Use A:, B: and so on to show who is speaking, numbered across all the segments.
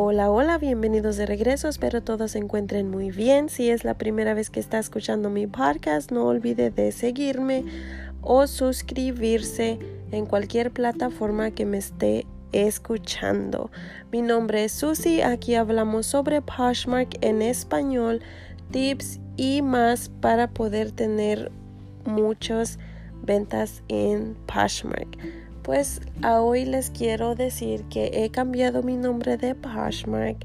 A: Hola, hola, bienvenidos de regreso. Espero todos se encuentren muy bien. Si es la primera vez que está escuchando mi podcast, no olvide de seguirme o suscribirse en cualquier plataforma que me esté escuchando. Mi nombre es Susie. Aquí hablamos sobre Poshmark en español, tips y más para poder tener muchas ventas en Poshmark. Pues hoy les quiero decir que he cambiado mi nombre de Poshmark.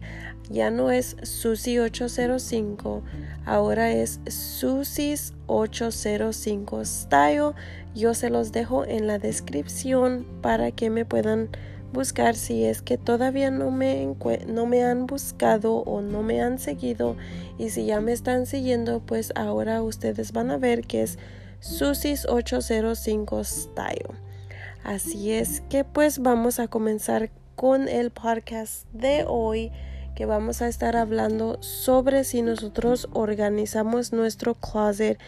A: Ya no es Susie805, ahora es Susis805 Style. Yo se los dejo en la descripción para que me puedan buscar si es que todavía no me, no me han buscado o no me han seguido. Y si ya me están siguiendo, pues ahora ustedes van a ver que es Susis805 Style. Así es que pues vamos a comenzar con el podcast de hoy que vamos a estar hablando sobre si nosotros organizamos nuestro closet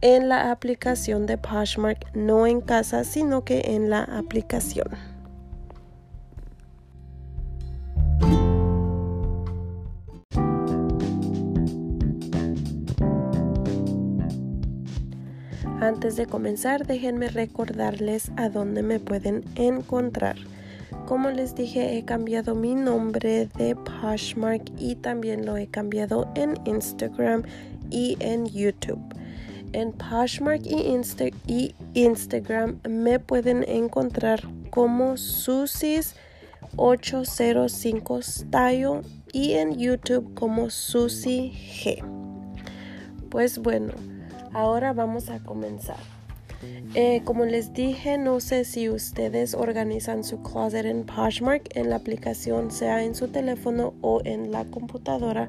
A: en la aplicación de Poshmark, no en casa, sino que en la aplicación. Antes de comenzar, déjenme recordarles a dónde me pueden encontrar. Como les dije, he cambiado mi nombre de Poshmark y también lo he cambiado en Instagram y en YouTube. En Poshmark y, Instagram me pueden encontrar como Susis805 Style y en YouTube como Susi G. Pues bueno. Ahora vamos a comenzar. Eh, como les dije, no sé si ustedes organizan su closet en Poshmark en la aplicación, sea en su teléfono o en la computadora,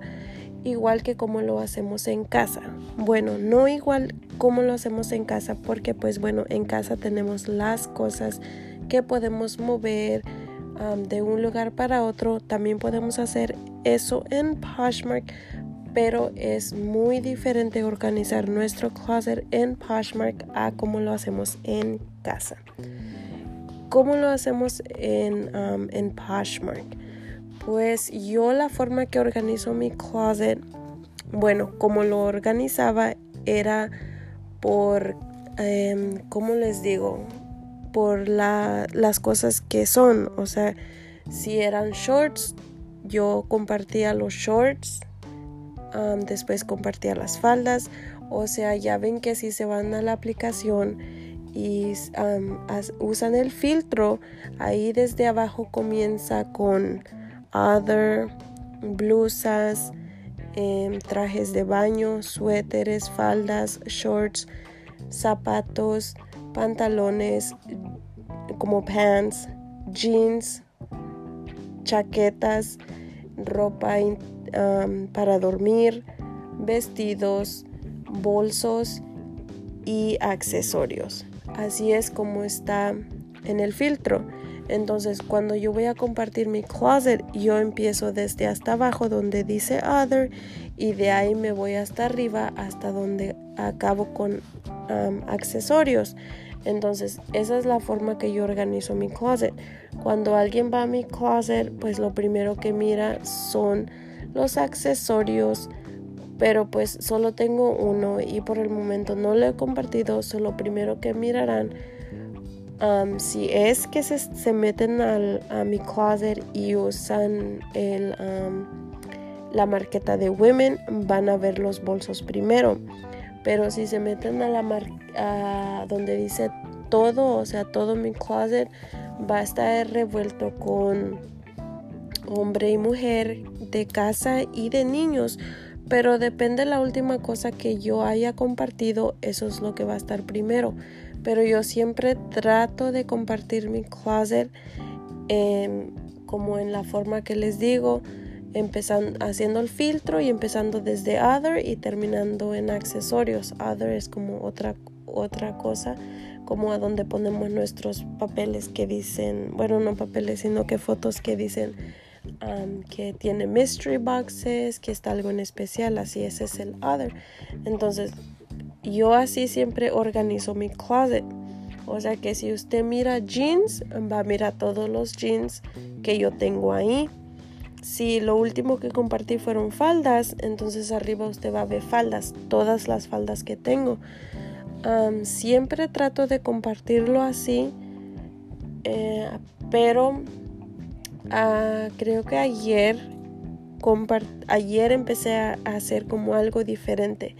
A: igual que como lo hacemos en casa. Bueno, no igual como lo hacemos en casa, porque pues bueno, en casa tenemos las cosas que podemos mover de un lugar para otro. También podemos hacer eso en Poshmark, pero es muy diferente organizar nuestro closet en Poshmark a como lo hacemos en casa. ¿Cómo lo hacemos en, um, en Poshmark? Pues yo la forma que organizo mi closet, bueno, como lo organizaba era por, um, ¿cómo les digo? Por la, las cosas que son. O sea, si eran shorts, yo compartía los shorts después compartía las faldas. O sea, ya ven que si se van a la aplicación y usan el filtro, ahí desde abajo comienza con other, blusas, em, trajes de baño, suéteres, faldas, shorts, zapatos, pantalones como pants, jeans, chaquetas, ropa para dormir, vestidos, bolsos y accesorios. Así es como está en el filtro. Entonces, cuando yo voy a compartir mi closet, yo empiezo desde hasta abajo donde dice other y de ahí me voy hasta arriba hasta donde acabo con accesorios. Entonces, esa es la forma que yo organizo mi closet. Cuando alguien va a mi closet, pues lo primero que mira son los accesorios, pero pues solo tengo uno y por el momento no lo he compartido, solo primero que mirarán. Um, si es que se, meten a mi closet y usan el, um, la marqueta de Women, van a ver los bolsos primero. Pero si se meten a la marca donde dice todo, o sea, todo mi closet va a estar revuelto con hombre y mujer, de casa y de niños. Pero depende de la última cosa que yo haya compartido, eso es lo que va a estar primero. Pero yo siempre trato de compartir mi closet como en la forma que les digo, empezando haciendo el filtro y empezando desde other y terminando en accesorios. Other es como otra otra cosa, como a donde ponemos nuestros papeles que dicen, bueno, no papeles, sino que fotos que dicen Um, que tiene mystery boxes, que está algo en especial, así ese es el other. Entonces, yo así siempre organizo mi closet. O sea que si usted mira jeans, va a mirar todos los jeans que yo tengo ahí. si lo último que compartí fueron faldas, entonces arriba usted va a ver faldas, todas las faldas que tengo. siempre trato de compartirlo así, eh, pero ah, creo que ayer, ayer empecé a hacer como algo diferente.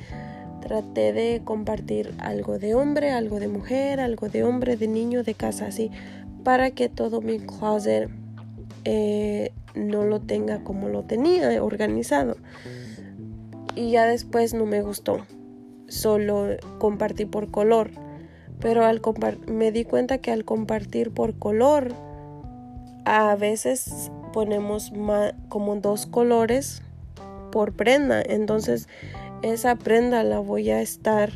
A: Traté de compartir algo de hombre, algo de mujer, algo de hombre, de niño, de casa, así, para que todo mi closet eh, no lo tenga como lo tenía organizado. Y ya después no me gustó. Solo compartí por color. Pero al me di cuenta que al compartir por color, a veces ponemos como dos colores por prenda. Entonces esa prenda la voy a estar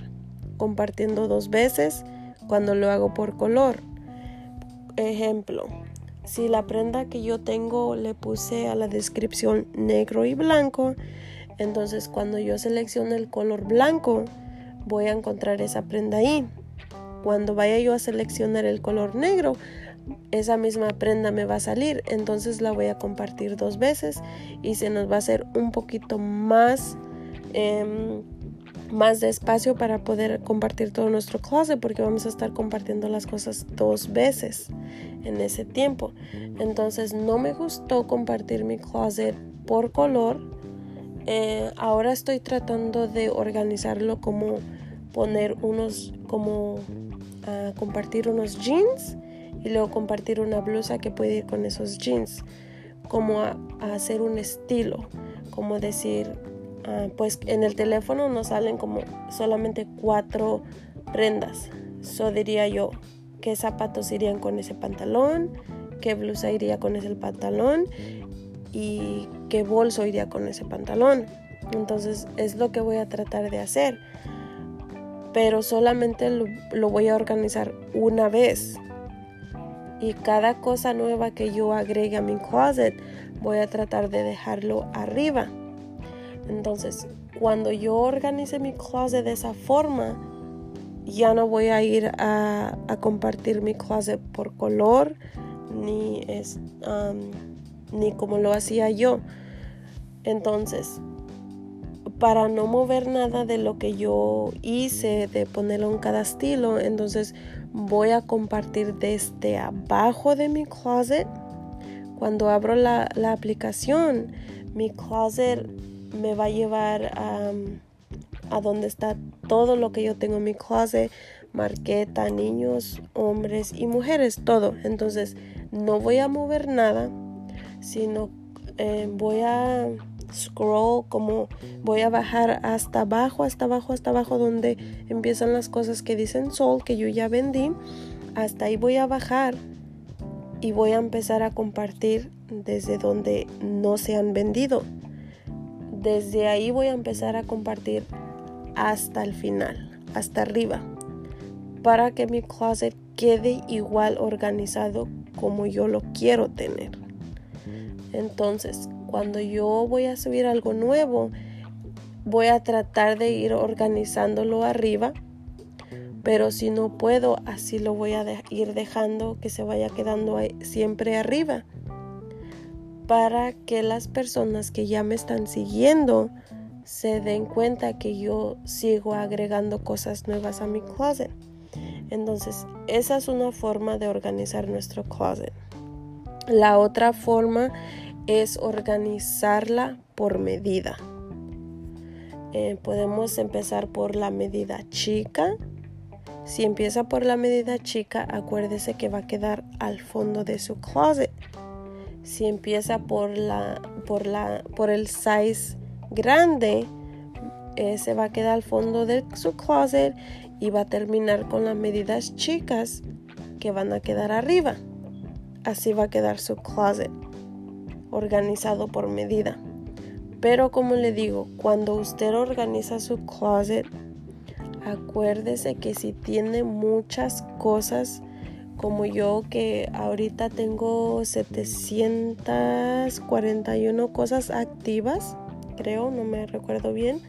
A: compartiendo dos veces cuando lo hago por color. Ejemplo, si la prenda que yo tengo le puse a la descripción negro y blanco, entonces cuando yo seleccione el color blanco, voy a encontrar esa prenda ahí. Cuando vaya yo a seleccionar el color negro, esa misma prenda me va a salir, entonces la voy a compartir dos veces y se nos va a hacer un poquito más em, más de espacio para poder compartir todo nuestro closet porque vamos a estar compartiendo las cosas dos veces en ese tiempo. Entonces no me gustó compartir mi closet por color. Eh, ahora estoy tratando de organizarlo como poner unos, como uh, compartir unos jeans y luego compartir una blusa que puede ir con esos jeans. Como a hacer un estilo, como decir, Ah, pues en el teléfono nos salen como solamente cuatro prendas. So diría yo qué zapatos irían con ese pantalón, qué blusa iría con ese pantalón y qué bolso iría con ese pantalón. Entonces es lo que voy a tratar de hacer. Pero solamente lo voy a organizar una vez. Y cada cosa nueva que yo agregue a mi closet voy a tratar de dejarlo arriba entonces, cuando yo organice mi closet de esa forma, ya no voy a ir a, compartir mi closet por color ni, es, ni como lo hacía yo. Entonces, para no mover nada de lo que yo hice, de ponerlo en cada estilo, entonces voy a compartir desde abajo de mi closet. Cuando abro la, la aplicación, mi closet me va a llevar a, a donde está todo lo que yo tengo en mi closet, marqueta, niños, hombres y mujeres, todo. Entonces no voy a mover nada, sino eh, voy a scroll como voy a bajar hasta abajo, hasta abajo, hasta abajo donde empiezan las cosas que dicen sol que yo ya vendí. Hasta ahí voy a bajar y voy a empezar a compartir desde donde no se han vendido desde ahí voy a empezar a compartir hasta el final, hasta arriba, para que mi closet quede igual organizado como yo lo quiero tener. Entonces, cuando yo voy a subir algo nuevo, voy a tratar de ir organizándolo arriba, pero si no puedo, así lo voy a ir dejando que se vaya quedando siempre arriba para que las personas que ya me están siguiendo se den cuenta que yo sigo agregando cosas nuevas a mi closet. Entonces, esa es una forma de organizar nuestro closet. La otra forma es organizarla por medida. Eh, podemos empezar por la medida chica. Si empieza por la medida chica, acuérdese que va a quedar al fondo de su closet si empieza por la por la por el size grande se va a quedar al fondo de su closet y va a terminar con las medidas chicas que van a quedar arriba así va a quedar su closet organizado por medida pero como le digo cuando usted organiza su closet acuérdese que si tiene muchas cosas como yo que ahorita tengo 741 cosas activas, creo, no me recuerdo bien.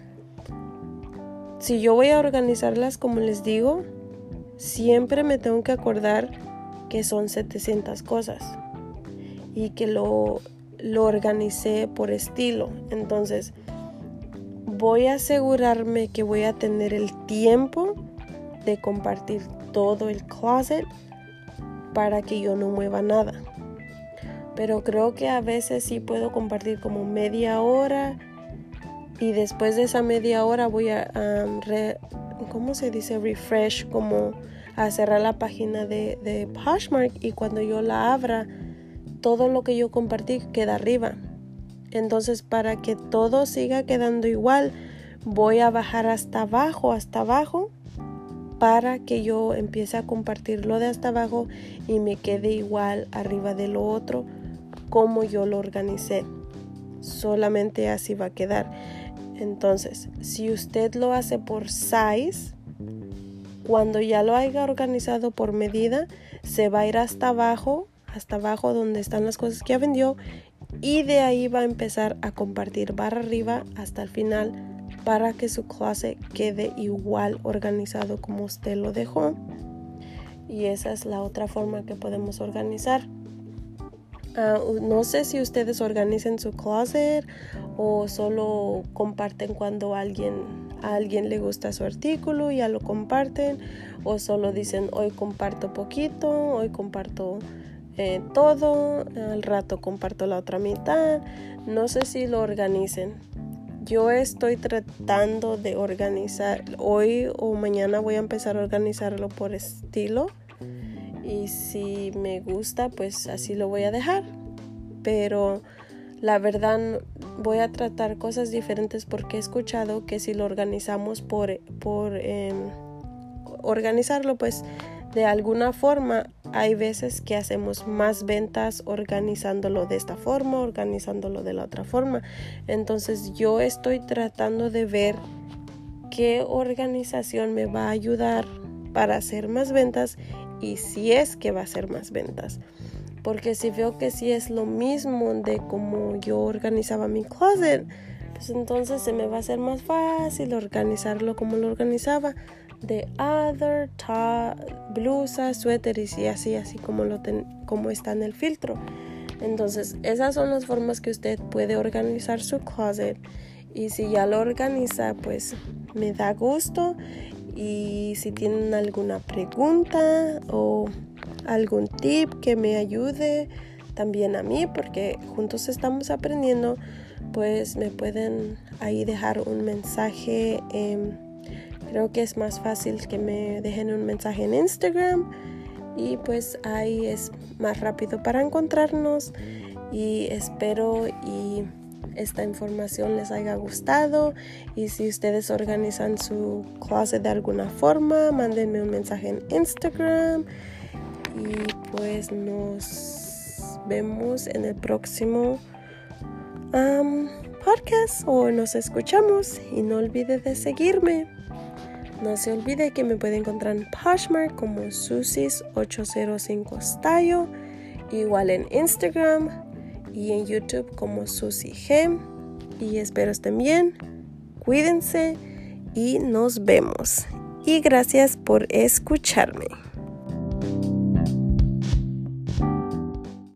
A: Si yo voy a organizarlas como les digo, siempre me tengo que acordar que son 700 cosas y que lo lo organicé por estilo. Entonces, voy a asegurarme que voy a tener el tiempo de compartir todo el closet para que yo no mueva nada. Pero creo que a veces sí puedo compartir como media hora y después de esa media hora voy a, ¿cómo se dice? Refresh, como a cerrar la página de, de Poshmark y cuando yo la abra, todo lo que yo compartí queda arriba. Entonces para que todo siga quedando igual, voy a bajar hasta abajo, hasta abajo, para que yo empiece a compartirlo de hasta abajo y me quede igual arriba de lo otro como yo lo organicé. Solamente así va a quedar. Entonces, si usted lo hace por size, cuando ya lo haya organizado por medida, se va a ir hasta abajo, hasta abajo donde están las cosas que ya vendió y de ahí va a empezar a compartir barra arriba hasta el final para que su clase quede igual organizado como usted lo dejó. Y esa es la otra forma que podemos organizar. Ah, no sé si ustedes organizan su closet o solo comparten cuando alguien, a alguien le gusta su artículo, ya lo comparten, o solo dicen hoy comparto poquito, hoy comparto eh, todo, al rato comparto la otra mitad. No sé si lo organicen. Yo estoy tratando de organizar, hoy o mañana voy a empezar a organizarlo por estilo. Y si me gusta, pues así lo voy a dejar. Pero la verdad voy a tratar cosas diferentes porque he escuchado que si lo organizamos por, por em, organizarlo, pues de alguna forma hay veces que hacemos más ventas organizándolo de esta forma, organizándolo de la otra forma. Entonces yo estoy tratando de ver qué organización me va a ayudar para hacer más ventas y si es que va a hacer más ventas. Porque si veo que si es lo mismo de como yo organizaba mi closet, pues entonces se me va a hacer más fácil organizarlo como lo organizaba de other, blusas, suéteres y así, así como, lo como está en el filtro. Entonces, esas son las formas que usted puede organizar su closet. Y si ya lo organiza, pues me da gusto. Y si tienen alguna pregunta o algún tip que me ayude también a mí, porque juntos estamos aprendiendo, pues me pueden ahí dejar un mensaje. Creo que es más fácil que me dejen un mensaje en Instagram y pues ahí es más rápido para encontrarnos y espero y esta información les haya gustado y si ustedes organizan su closet de alguna forma, mándenme un mensaje en Instagram y pues nos vemos en el próximo podcast o nos escuchamos y no olvide de seguirme. No se olvide que me puede encontrar en Poshmark como Susis805 Style, igual en Instagram y en YouTube como Susi G. Y espero estén bien, cuídense y nos vemos. Y gracias por escucharme.